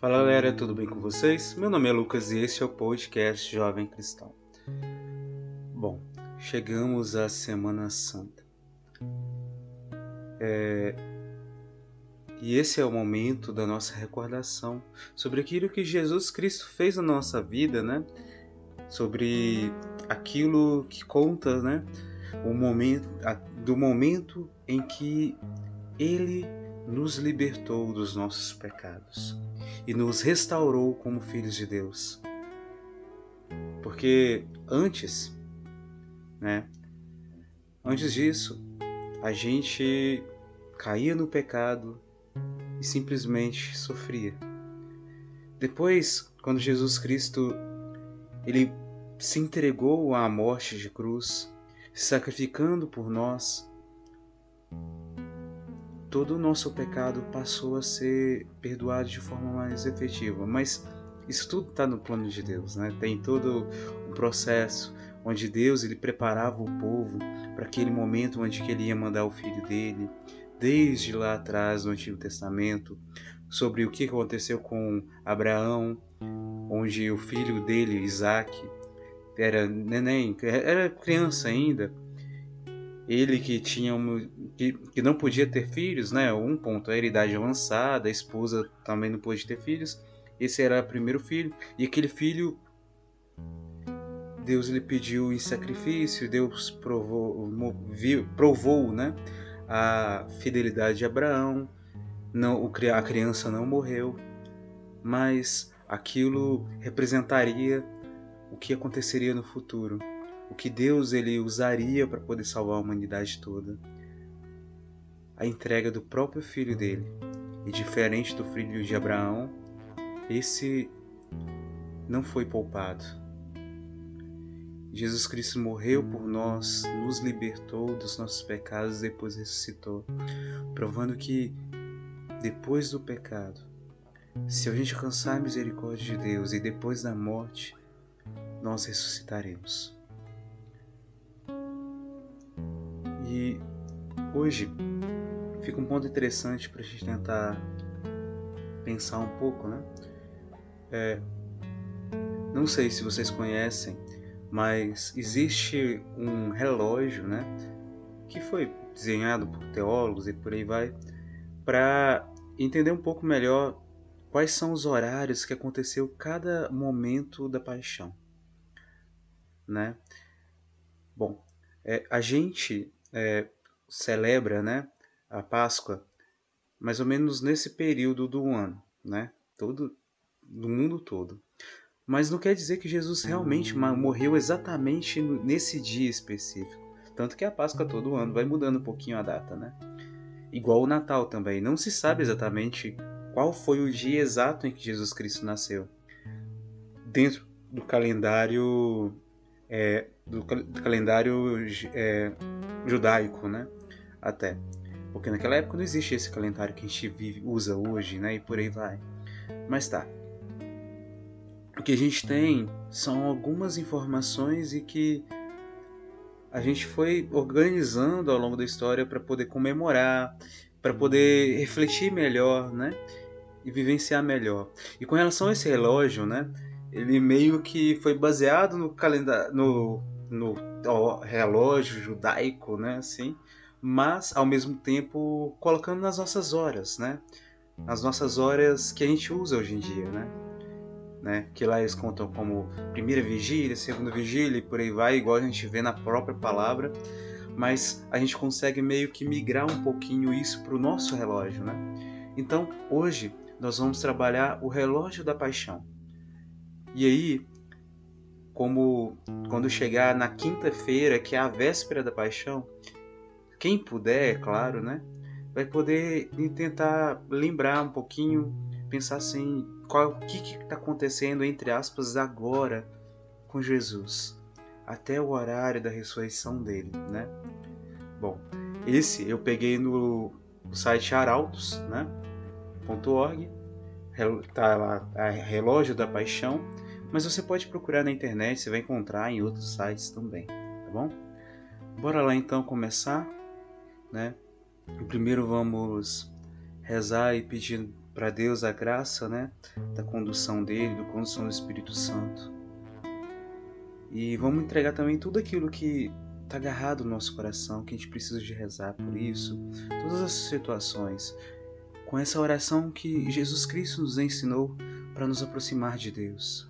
Fala galera, tudo bem com vocês? Meu nome é Lucas e esse é o podcast Jovem Cristão. Bom, chegamos à Semana Santa. É... E esse é o momento da nossa recordação sobre aquilo que Jesus Cristo fez na nossa vida, né? Sobre aquilo que conta, né? O momento, do momento em que Ele nos libertou dos nossos pecados e nos restaurou como filhos de Deus. Porque antes, né? Antes disso, a gente caía no pecado e simplesmente sofria. Depois, quando Jesus Cristo ele se entregou à morte de cruz, sacrificando por nós, todo o nosso pecado passou a ser perdoado de forma mais efetiva. Mas isso tudo está no plano de Deus, né? Tem todo um processo onde Deus ele preparava o povo para aquele momento onde ele ia mandar o filho dele, desde lá atrás no Antigo Testamento, sobre o que aconteceu com Abraão, onde o filho dele, Isaac, era neném, era criança ainda, ele que tinha um, que, que não podia ter filhos, né? Um ponto a idade avançada, a esposa também não pôde ter filhos. Esse era o primeiro filho e aquele filho Deus lhe pediu em sacrifício, Deus provou, provou, né? A fidelidade de Abraão. Não, a criança não morreu, mas aquilo representaria o que aconteceria no futuro o que Deus ele usaria para poder salvar a humanidade toda. A entrega do próprio filho dele. E diferente do filho de Abraão, esse não foi poupado. Jesus Cristo morreu por nós, nos libertou dos nossos pecados e depois ressuscitou, provando que depois do pecado, se a gente alcançar a misericórdia de Deus e depois da morte, nós ressuscitaremos. E hoje fica um ponto interessante para a gente tentar pensar um pouco, né? É, não sei se vocês conhecem, mas existe um relógio, né? Que foi desenhado por teólogos e por aí vai, para entender um pouco melhor quais são os horários que aconteceu cada momento da paixão, né? Bom, é, a gente é, celebra né, a Páscoa mais ou menos nesse período do ano, né? Todo, do mundo todo. Mas não quer dizer que Jesus realmente morreu exatamente nesse dia específico. Tanto que a Páscoa todo ano vai mudando um pouquinho a data, né? Igual o Natal também. Não se sabe exatamente qual foi o dia exato em que Jesus Cristo nasceu. Dentro do calendário é, do, do, calendário é, judaico, né? Até. Porque naquela época não existia esse calendário que a gente vive, usa hoje, né? E por aí vai. Mas tá. O que a gente tem são algumas informações e que a gente foi organizando ao longo da história para poder comemorar, para poder refletir melhor, né? E vivenciar melhor. E com relação a esse relógio, né? Ele meio que foi baseado no calendário, no no relógio judaico, né, assim, mas ao mesmo tempo colocando nas nossas horas, né, nas nossas horas que a gente usa hoje em dia, né, né, que lá eles contam como primeira vigília, segunda vigília e por aí vai, igual a gente vê na própria palavra, mas a gente consegue meio que migrar um pouquinho isso para o nosso relógio, né? Então hoje nós vamos trabalhar o relógio da paixão. E aí como quando chegar na quinta-feira, que é a véspera da paixão, quem puder, é claro, né, vai poder tentar lembrar um pouquinho, pensar assim, qual, o que está acontecendo entre aspas agora com Jesus, até o horário da ressurreição dele, né? Bom, esse eu peguei no site arautos, né? .org, tá lá, a relógio da paixão mas você pode procurar na internet, você vai encontrar em outros sites também, tá bom? Bora lá então começar, né? Primeiro vamos rezar e pedir para Deus a graça, né, da condução dele, da condução do Espírito Santo. E vamos entregar também tudo aquilo que está agarrado no nosso coração, que a gente precisa de rezar por isso, todas as situações, com essa oração que Jesus Cristo nos ensinou para nos aproximar de Deus.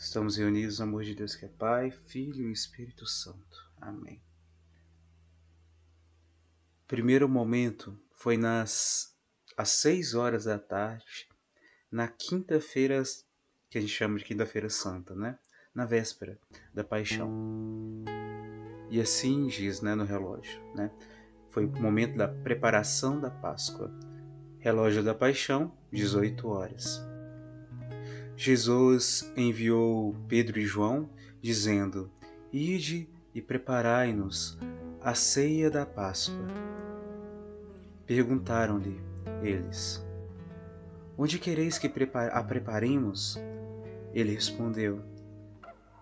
Estamos reunidos no amor de Deus que é Pai, Filho e Espírito Santo. Amém. Primeiro momento foi nas às seis horas da tarde, na quinta-feira que a gente chama de quinta-feira santa, né? na véspera da paixão. E assim diz né, no relógio. Né? Foi o momento da preparação da Páscoa. Relógio da paixão, 18 horas. Jesus enviou Pedro e João, dizendo: Ide e preparai-nos a ceia da Páscoa. Perguntaram-lhe eles: Onde quereis que a preparemos? Ele respondeu: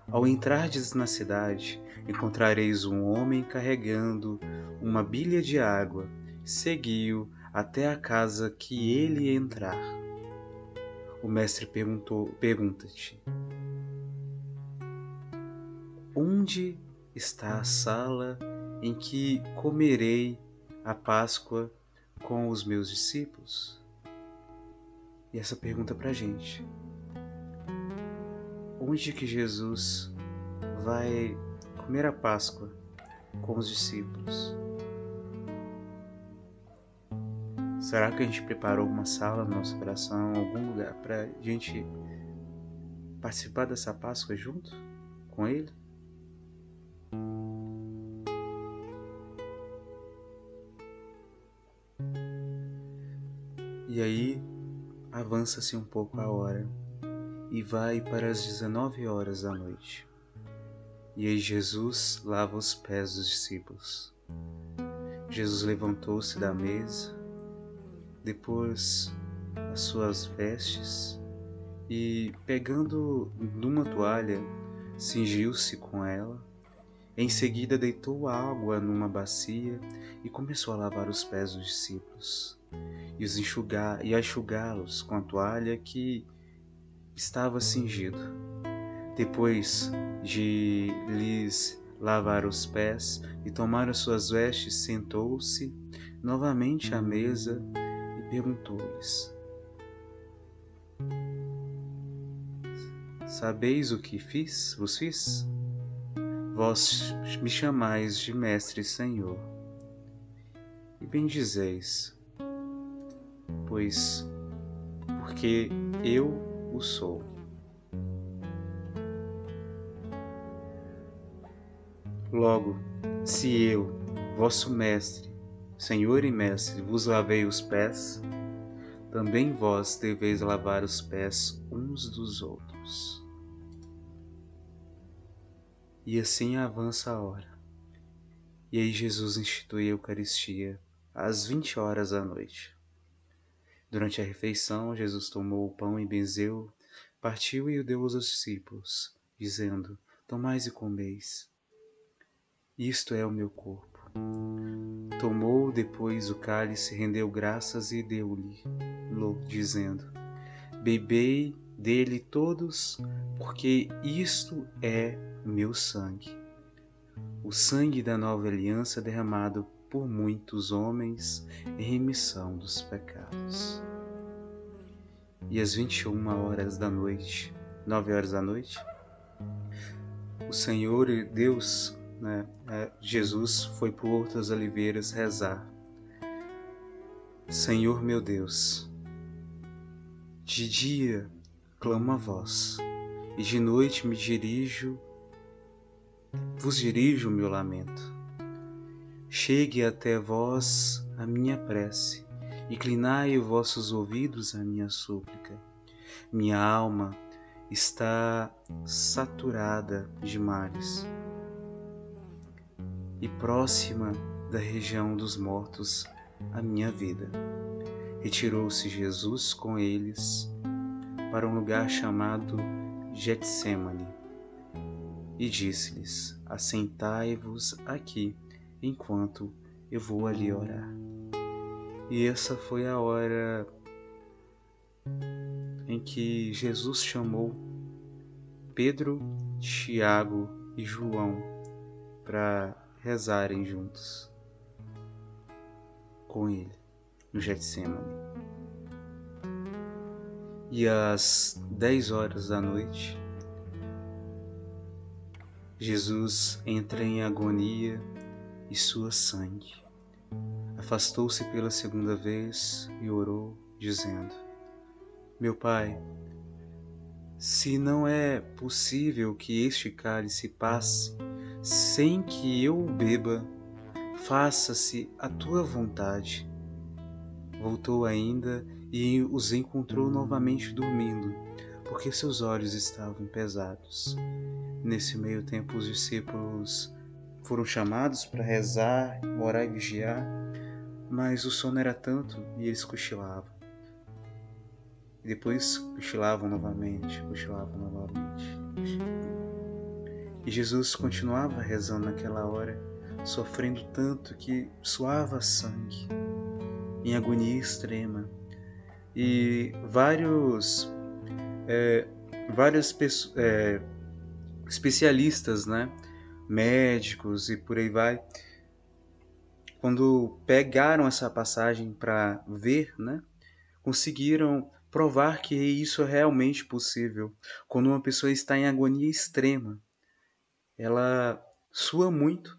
ao entrardes na cidade, encontrareis um homem carregando uma bilha de água. Segui-o até a casa que ele entrar. O mestre perguntou, pergunta-te: Onde está a sala em que comerei a Páscoa com os meus discípulos? E essa pergunta para a gente onde que Jesus vai comer a Páscoa com os discípulos? Será que a gente preparou uma sala no nosso coração, algum lugar para a gente participar dessa Páscoa junto com Ele? E aí avança-se um pouco a hora e vai para as dezenove horas da noite. E aí Jesus lava os pés dos discípulos. Jesus levantou-se da mesa, depois as suas vestes e, pegando numa toalha, cingiu-se com ela. Em seguida, deitou água numa bacia e começou a lavar os pés dos discípulos e os enxugar e a enxugá-los com a toalha que estava cingido. Depois de lhes lavar os pés e tomar as suas vestes, sentou-se novamente à mesa perguntou-lhes: Sabeis o que fiz, vos fiz? Vós me chamais de Mestre e Senhor, e bendizeis, pois porque eu o sou. Logo, se eu, vosso Mestre, Senhor e Mestre, vos lavei os pés, também vós deveis lavar os pés uns dos outros. E assim avança a hora. E aí Jesus institui a Eucaristia às vinte horas da noite. Durante a refeição, Jesus tomou o pão e benzeu, partiu e o deu aos discípulos, dizendo: Tomais e comeis. Isto é o meu corpo. Tomou depois o cálice, rendeu graças e deu-lhe, dizendo: Bebei dele todos, porque isto é meu sangue. O sangue da nova aliança derramado por muitos homens em remissão dos pecados. E às 21 horas da noite, 9 horas da noite, o Senhor Deus, né, é, Jesus, foi por outras oliveiras rezar. Senhor meu Deus, de dia clamo a vós, e de noite me dirijo, vos dirijo o meu lamento chegue até vós a minha prece, inclinai vossos ouvidos à minha súplica. Minha alma está saturada de males e próxima da região dos mortos a minha vida. Retirou-se Jesus com eles para um lugar chamado Getsemane e disse-lhes: Assentai-vos aqui enquanto eu vou ali orar. E essa foi a hora em que Jesus chamou Pedro, Tiago e João para rezarem juntos com ele no Getsemane. E às dez horas da noite, Jesus entra em agonia e sua sangue. Afastou-se pela segunda vez e orou, dizendo: Meu Pai, se não é possível que este cálice passe sem que eu beba, faça-se a tua vontade. Voltou ainda e os encontrou novamente dormindo, porque seus olhos estavam pesados. Nesse meio tempo, os discípulos foram chamados para rezar, orar e vigiar, mas o sono era tanto e eles cochilavam. Depois cochilavam novamente, cochilavam novamente. E Jesus continuava rezando naquela hora, sofrendo tanto que suava sangue, em agonia extrema. E vários, é, pessoas, é, especialistas, né, médicos e por aí vai, quando pegaram essa passagem para ver, né, conseguiram provar que isso é realmente possível. Quando uma pessoa está em agonia extrema, ela sua muito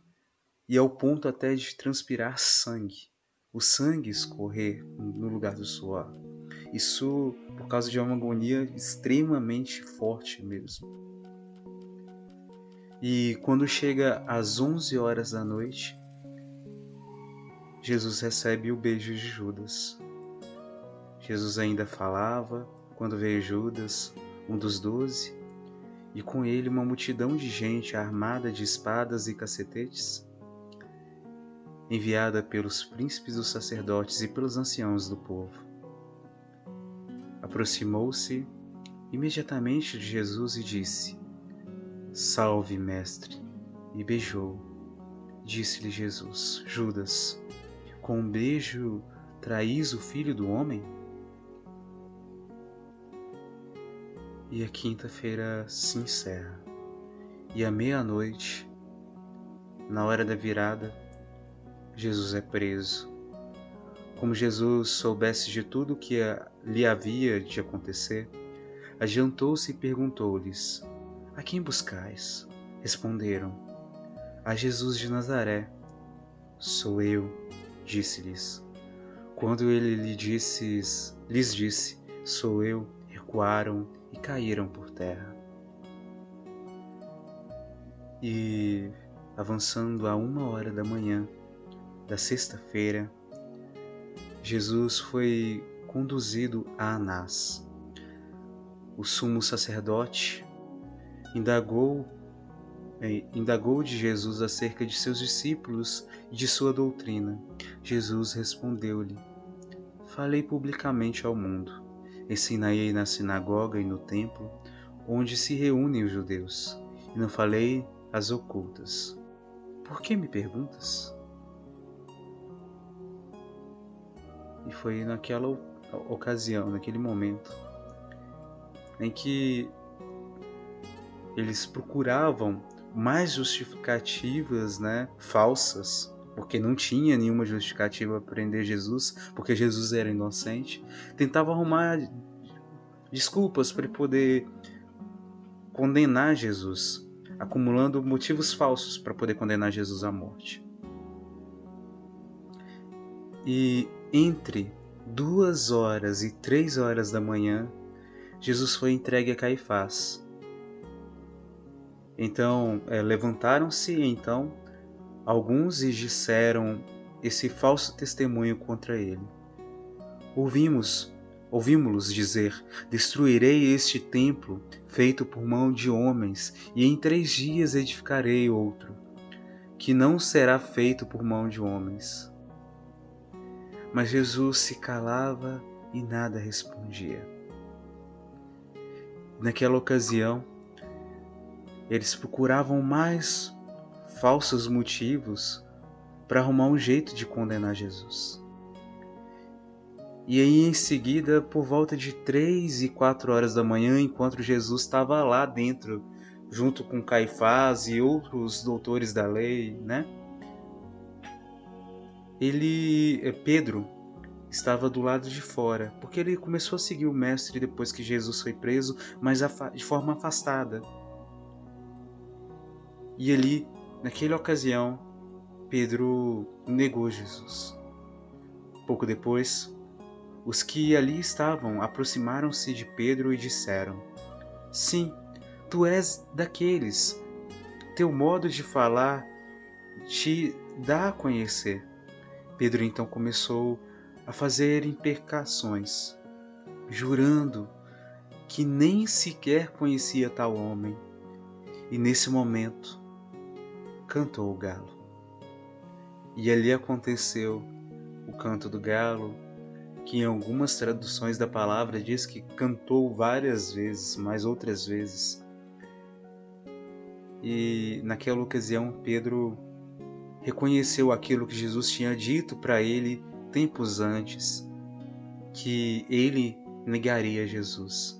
e ao ponto até de transpirar sangue, o sangue escorrer no lugar do suor. Isso por causa de uma agonia extremamente forte mesmo. E quando chega às 11 horas da noite, Jesus recebe o beijo de Judas. Jesus ainda falava quando veio Judas, um dos doze, e com ele uma multidão de gente armada de espadas e cacetetes, enviada pelos príncipes dos sacerdotes e pelos anciãos do povo. Aproximou-se imediatamente de Jesus e disse: Salve, mestre! E beijou. Disse-lhe Jesus: Judas, com um beijo traís o filho do homem? E a quinta-feira se encerra. E à meia-noite, na hora da virada, Jesus é preso. Como Jesus soubesse de tudo o que lhe havia de acontecer, adiantou-se e perguntou-lhes: A quem buscais? Responderam: A Jesus de Nazaré. Sou eu, disse-lhes. Quando ele lhe disse, lhes disse: Sou eu, recuaram e caíram por terra. E, avançando a uma hora da manhã da sexta-feira, Jesus foi conduzido a Anás. O sumo sacerdote indagou, eh, indagou de Jesus acerca de seus discípulos e de sua doutrina. Jesus respondeu-lhe: Falei publicamente ao mundo Ensinei na sinagoga e no templo, onde se reúnem os judeus, e não falei as ocultas. Por que me perguntas? E foi naquela ocasião, naquele momento, em que eles procuravam mais justificativas, né, falsas porque não tinha nenhuma justificativa para prender Jesus, porque Jesus era inocente, tentava arrumar desculpas para poder condenar Jesus, acumulando motivos falsos para poder condenar Jesus à morte. E entre duas horas e três horas da manhã, Jesus foi entregue a Caifás. Então, é, levantaram-se então alguns lhes disseram esse falso testemunho contra ele. Ouvimos, ouvimos-los dizer: Destruirei este templo feito por mão de homens, e em três dias edificarei outro, que não será feito por mão de homens. Mas Jesus se calava e nada respondia. Naquela ocasião, eles procuravam mais falsos motivos para arrumar um jeito de condenar Jesus. E aí, em seguida, por volta de três e quatro horas da manhã, enquanto Jesus estava lá dentro, junto com Caifás e outros doutores da lei, né? Ele, eh, Pedro, estava do lado de fora, porque ele começou a seguir o mestre depois que Jesus foi preso, mas de forma afastada. E ali, naquela ocasião, Pedro negou Jesus. Pouco depois, os que ali estavam aproximaram-se de Pedro e disseram: Sim, tu és daqueles. Teu modo de falar te dá a conhecer. Pedro então começou a fazer imprecações, jurando que nem sequer conhecia tal homem. E nesse momento cantou o galo. E ali aconteceu o canto do galo, que em algumas traduções da palavra diz que cantou várias vezes, mas outras vezes. E naquela ocasião Pedro reconheceu aquilo que Jesus tinha dito para ele tempos antes, que ele negaria Jesus.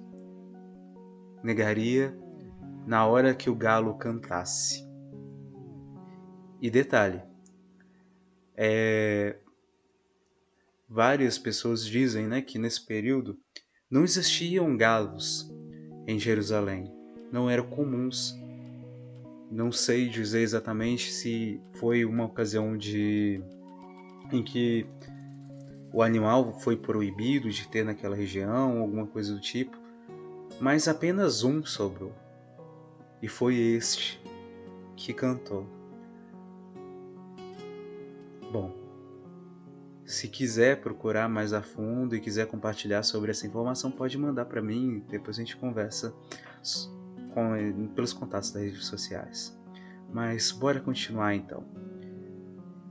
Negaria na hora que o galo cantasse. E detalhe, é, Várias pessoas dizem né, que nesse período não existiam galos em Jerusalém, não eram comuns. Não sei dizer exatamente se foi uma ocasião de em que o animal foi proibido de ter naquela região, alguma coisa do tipo, mas apenas um sobrou. E foi este que cantou. Bom, se quiser procurar mais a fundo e quiser compartilhar sobre essa informação, pode mandar para mim, depois a gente conversa com, pelos contatos das redes sociais. Mas bora continuar então.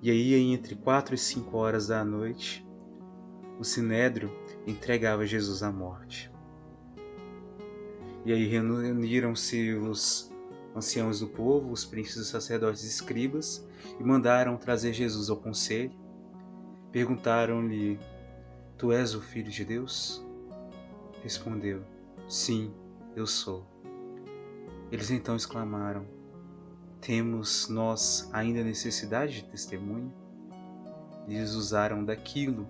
E aí, entre 4 e 5 horas da noite, o Sinédrio entregava Jesus à morte. E aí reuniram-se os anciãos do povo, os príncipes, sacerdotes e escribas, e mandaram trazer Jesus ao conselho Perguntaram-lhe: Tu és o filho de Deus? Respondeu: Sim, eu sou. Eles então exclamaram: Temos nós ainda necessidade de testemunho? Eles usaram daquilo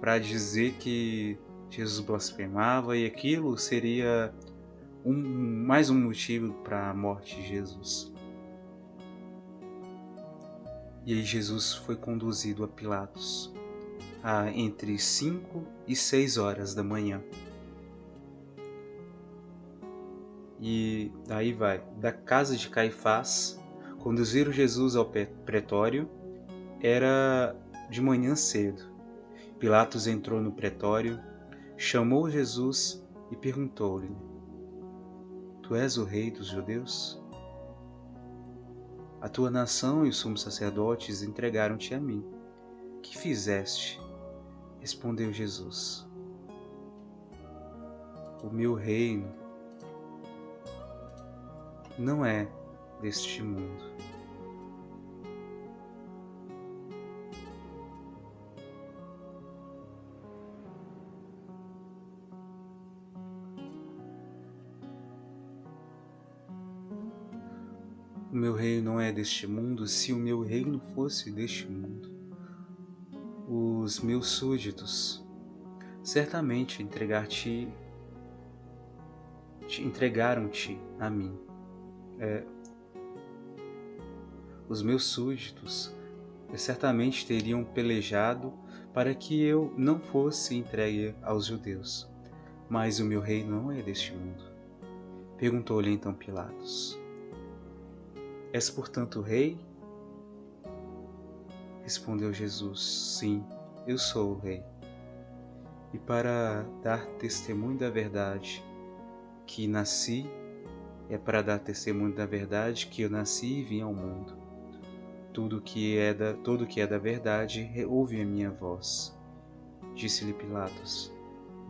para dizer que Jesus blasfemava e aquilo seria um, mais um motivo para a morte de Jesus. E aí Jesus foi conduzido a Pilatos a entre cinco e seis horas da manhã. E aí vai, da casa de Caifás, conduziram Jesus ao pretório, era de manhã cedo. Pilatos entrou no pretório, chamou Jesus e perguntou-lhe: Tu és o rei dos judeus? A tua nação e os sumos sacerdotes entregaram-te a mim. Que fizeste? Respondeu Jesus. O meu reino não é deste mundo. O meu reino não é deste mundo, se o meu reino fosse deste mundo. Os meus súditos certamente entregar-te entregaram-te a mim. É, os meus súditos certamente teriam pelejado para que eu não fosse entregue aos judeus. Mas o meu reino não é deste mundo. Perguntou-lhe então Pilatos. És, portanto, rei? Respondeu Jesus: Sim, eu sou o rei. e para dar testemunho da verdade que nasci, é para dar testemunho da verdade que eu nasci e vim ao mundo. Tudo que é da, tudo que é da verdade ouve a minha voz. Disse-lhe Pilatos: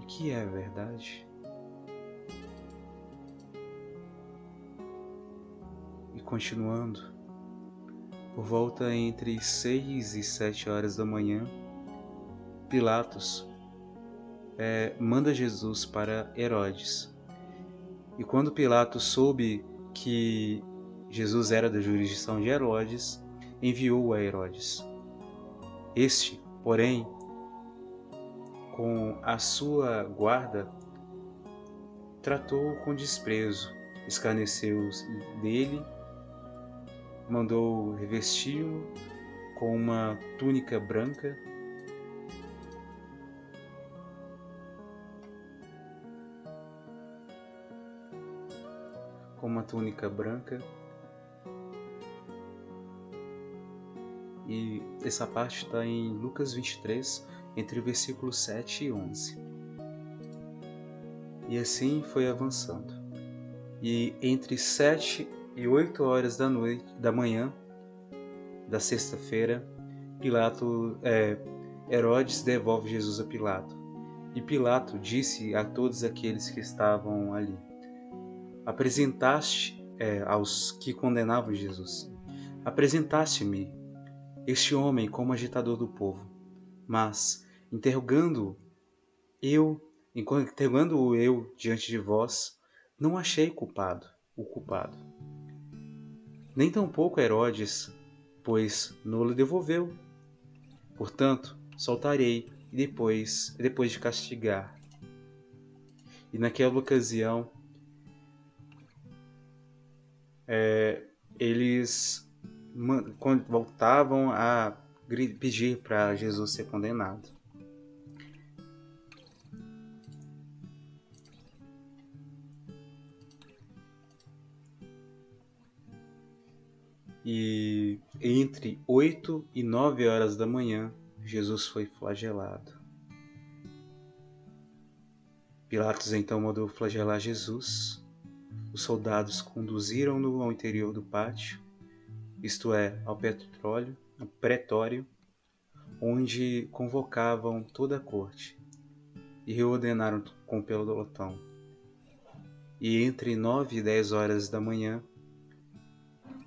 E que é a verdade? Continuando, por volta entre seis e sete horas da manhã, Pilatos é, manda Jesus para Herodes. E quando Pilatos soube que Jesus era da jurisdição de Herodes, enviou a Herodes. Este, porém, com a sua guarda, tratou-o com desprezo, escarneceu dele, mandou revesti-lo com uma túnica branca com uma túnica branca. E essa parte está em Lucas 23, entre o versículo 7 e 11. E assim foi avançando. E entre sete e oito horas da noite, da manhã da sexta-feira, Pilato, é, Herodes devolve Jesus a Pilato. E Pilato disse a todos aqueles que estavam ali: apresentaste é, aos que condenavam Jesus. Apresentaste-me este homem como agitador do povo, mas interrogando eu, interrogando-o eu diante de vós, não achei culpado, o culpado. Nem tampouco Herodes, pois lhe devolveu. Portanto, soltarei e depois, depois de castigar. E naquela ocasião é, eles voltavam a pedir para Jesus ser condenado. E entre oito e nove horas da manhã, Jesus foi flagelado. Pilatos então mandou flagelar Jesus os soldados conduziram-no ao interior do pátio, isto é, ao petróleo, ao pretório, onde convocavam toda a corte, e reordenaram com pelotão. E entre nove e dez horas da manhã,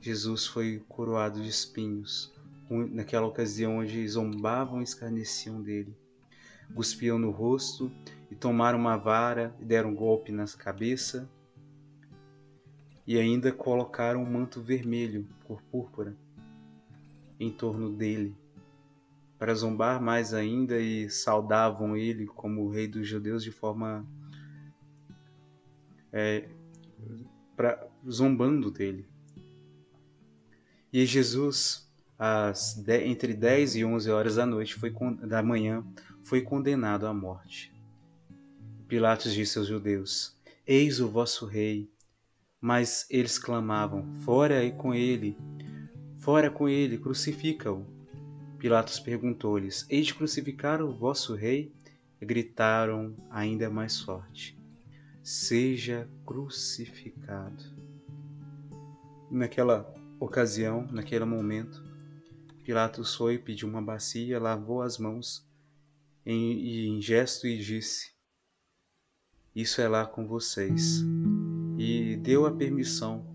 Jesus foi coroado de espinhos, naquela ocasião onde zombavam e escarneciam dele. Cuspiam no rosto e tomaram uma vara e deram um golpe na cabeça e ainda colocaram um manto vermelho, cor púrpura, em torno dele, para zombar mais ainda e saudavam ele como o rei dos judeus de forma é, pra, zombando dele. E Jesus, às de, entre 10 e 11 horas da noite foi, da manhã, foi condenado à morte. Pilatos disse aos judeus: Eis o vosso rei. Mas eles clamavam: Fora e com ele! Fora com ele! Crucifica-o! Pilatos perguntou-lhes: Hei de crucificar o vosso rei? E gritaram ainda mais forte: Seja crucificado. Naquela ocasião, naquele momento, Pilatos foi, pediu uma bacia, lavou as mãos em, em gesto e disse: Isso é lá com vocês e deu a permissão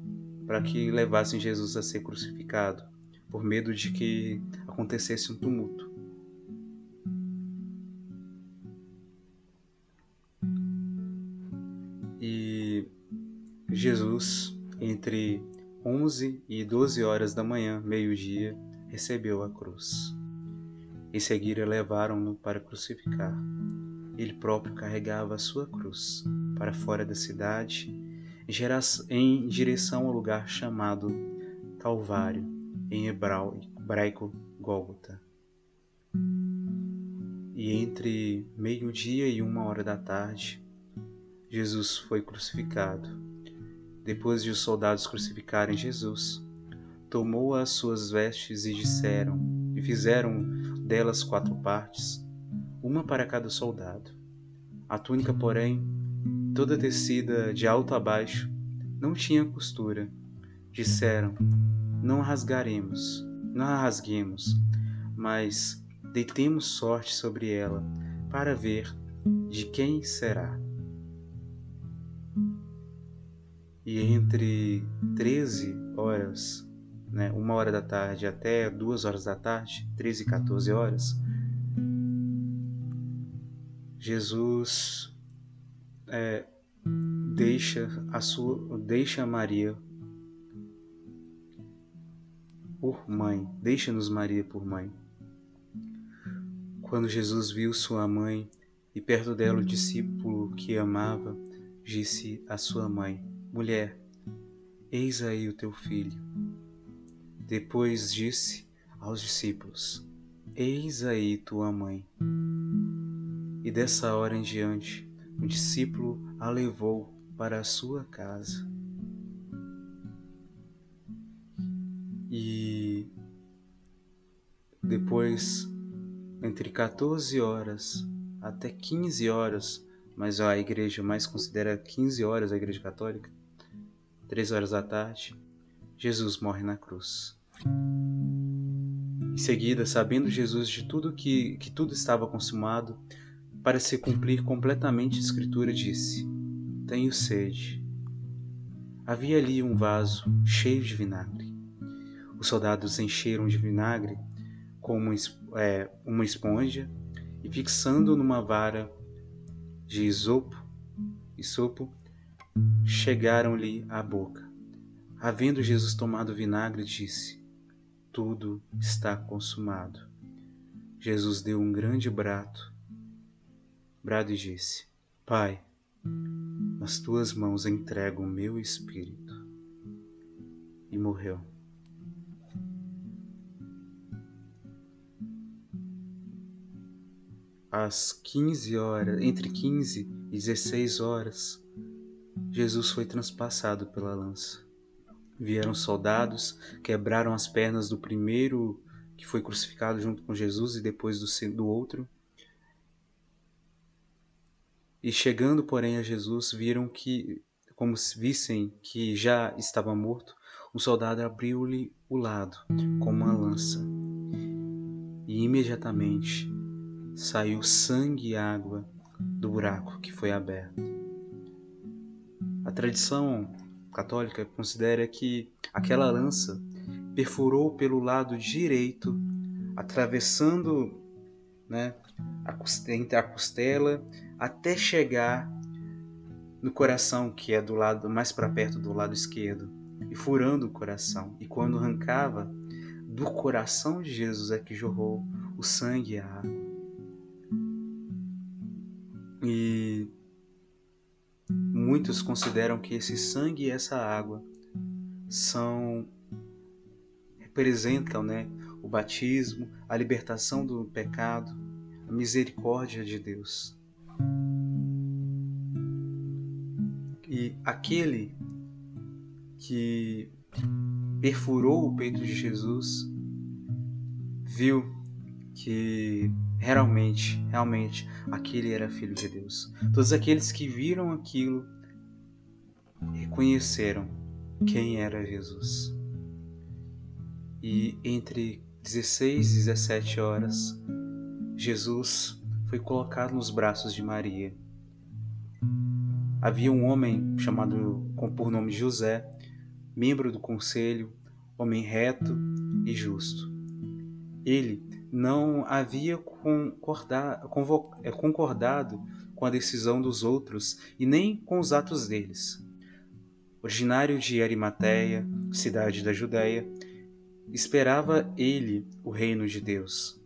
para que levassem Jesus a ser crucificado, por medo de que acontecesse um tumulto. E Jesus, entre 11 e 12 horas da manhã, meio-dia, recebeu a cruz. Em seguida, levaram-no para crucificar. Ele próprio carregava a sua cruz para fora da cidade em direção ao lugar chamado Calvário, em hebraico Gólgota. E entre meio-dia e uma hora da tarde, Jesus foi crucificado. Depois de os soldados crucificarem Jesus, tomou as suas vestes e disseram, e fizeram delas quatro partes, uma para cada soldado, A túnica, porém, toda tecida de alto a baixo, não tinha costura. Disseram: Não rasgaremos, não a rasguemos, mas deitemos sorte sobre ela, para ver de quem será. E entre 13 horas, né, uma hora da tarde até duas horas da tarde, 13 e 14 horas, Jesus é, deixa a sua, deixa Maria por mãe, deixa-nos Maria por mãe. Quando Jesus viu sua mãe e perto dela o discípulo que amava, disse à sua mãe: Mulher, eis aí o teu filho. Depois disse aos discípulos: Eis aí tua mãe. E dessa hora em diante, o discípulo a levou para a sua casa. E depois, entre 14 horas até 15 horas, mas a igreja mais considera 15 horas a igreja católica, 3 horas da tarde, Jesus morre na cruz. Em seguida, sabendo Jesus de tudo que, que tudo estava consumado, para se cumprir completamente a Escritura, disse: Tenho sede. Havia ali um vaso cheio de vinagre. Os soldados encheram de vinagre como é, uma esponja e, fixando numa vara de isopo, isopo chegaram-lhe à boca. Havendo Jesus tomado vinagre, disse: Tudo está consumado. Jesus deu um grande brato brado e disse: Pai, nas tuas mãos entrego o meu espírito. E morreu. Às 15 horas, entre 15 e 16 horas, Jesus foi transpassado pela lança. Vieram soldados, quebraram as pernas do primeiro que foi crucificado junto com Jesus e depois do, do outro, e chegando, porém, a Jesus, viram que, como se vissem que já estava morto, um soldado abriu-lhe o lado com uma lança. E imediatamente saiu sangue e água do buraco que foi aberto. A tradição católica considera que aquela lança perfurou pelo lado direito, atravessando né, entre a costela até chegar no coração, que é do lado mais para perto do lado esquerdo, e furando o coração. E quando arrancava, do coração de Jesus é que jorrou o sangue e a água. E muitos consideram que esse sangue e essa água são representam, né, o batismo, a libertação do pecado, a misericórdia de Deus. E aquele que perfurou o peito de Jesus viu que realmente, realmente aquele era filho de Deus. Todos aqueles que viram aquilo reconheceram quem era Jesus. E entre 16 e 17 horas, Jesus foi colocado nos braços de Maria. Havia um homem chamado por nome José, membro do conselho, homem reto e justo. Ele não havia é, concordado com a decisão dos outros e nem com os atos deles. Originário de Arimateia, cidade da Judéia, esperava ele o reino de Deus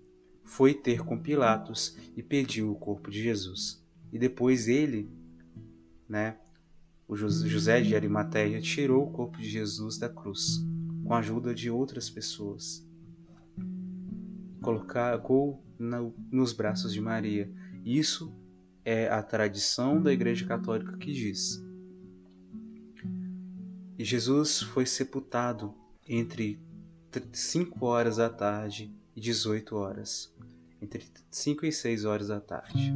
foi ter com Pilatos e pediu o corpo de Jesus. E depois ele, né, o José de Arimateia, tirou o corpo de Jesus da cruz, com a ajuda de outras pessoas. Colocou nos braços de Maria. Isso é a tradição da Igreja Católica que diz. E Jesus foi sepultado entre 5 horas da tarde e 18 horas entre 5 e 6 horas da tarde.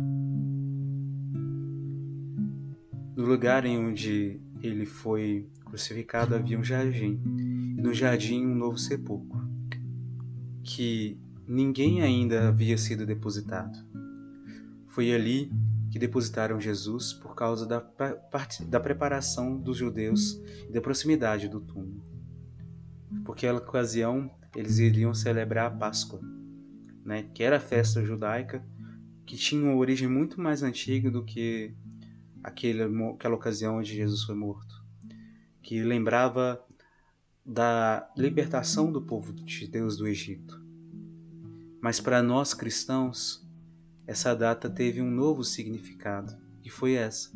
No lugar em onde ele foi crucificado havia um jardim, e no jardim um novo sepulcro, que ninguém ainda havia sido depositado. Foi ali que depositaram Jesus por causa da, da preparação dos judeus e da proximidade do túmulo. Porque naquela ocasião eles iriam celebrar a Páscoa, né, que era a festa judaica que tinha uma origem muito mais antiga do que aquele, aquela ocasião onde Jesus foi morto, que lembrava da libertação do povo de Deus do Egito. Mas para nós cristãos, essa data teve um novo significado, e foi essa.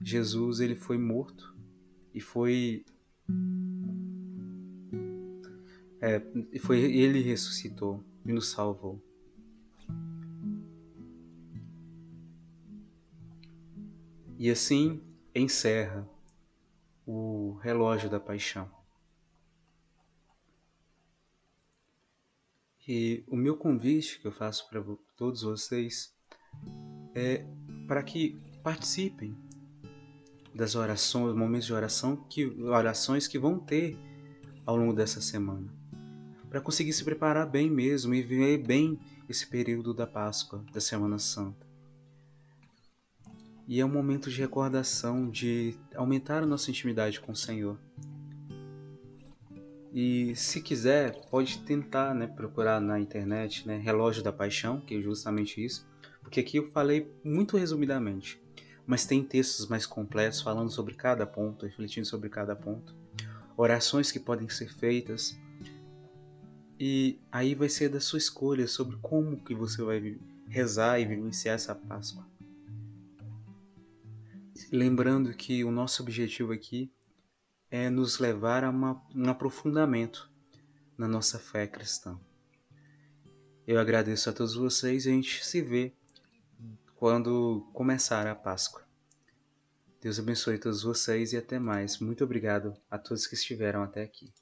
Jesus ele foi morto e foi é, foi ele ressuscitou e nos salvou. E assim encerra o relógio da paixão. E o meu convite que eu faço para todos vocês é para que participem das orações, momentos de oração que orações que vão ter ao longo dessa semana, para conseguir se preparar bem mesmo e viver bem esse período da Páscoa, da Semana Santa. E é um momento de recordação, de aumentar a nossa intimidade com o Senhor. E se quiser, pode tentar né, procurar na internet né, Relógio da Paixão, que é justamente isso, porque aqui eu falei muito resumidamente, mas tem textos mais completos falando sobre cada ponto, refletindo sobre cada ponto, orações que podem ser feitas, e aí vai ser da sua escolha sobre como que você vai rezar e vivenciar essa Páscoa. Lembrando que o nosso objetivo aqui é nos levar a uma, um aprofundamento na nossa fé cristã. Eu agradeço a todos vocês e a gente se vê quando começar a Páscoa. Deus abençoe todos vocês e até mais. Muito obrigado a todos que estiveram até aqui.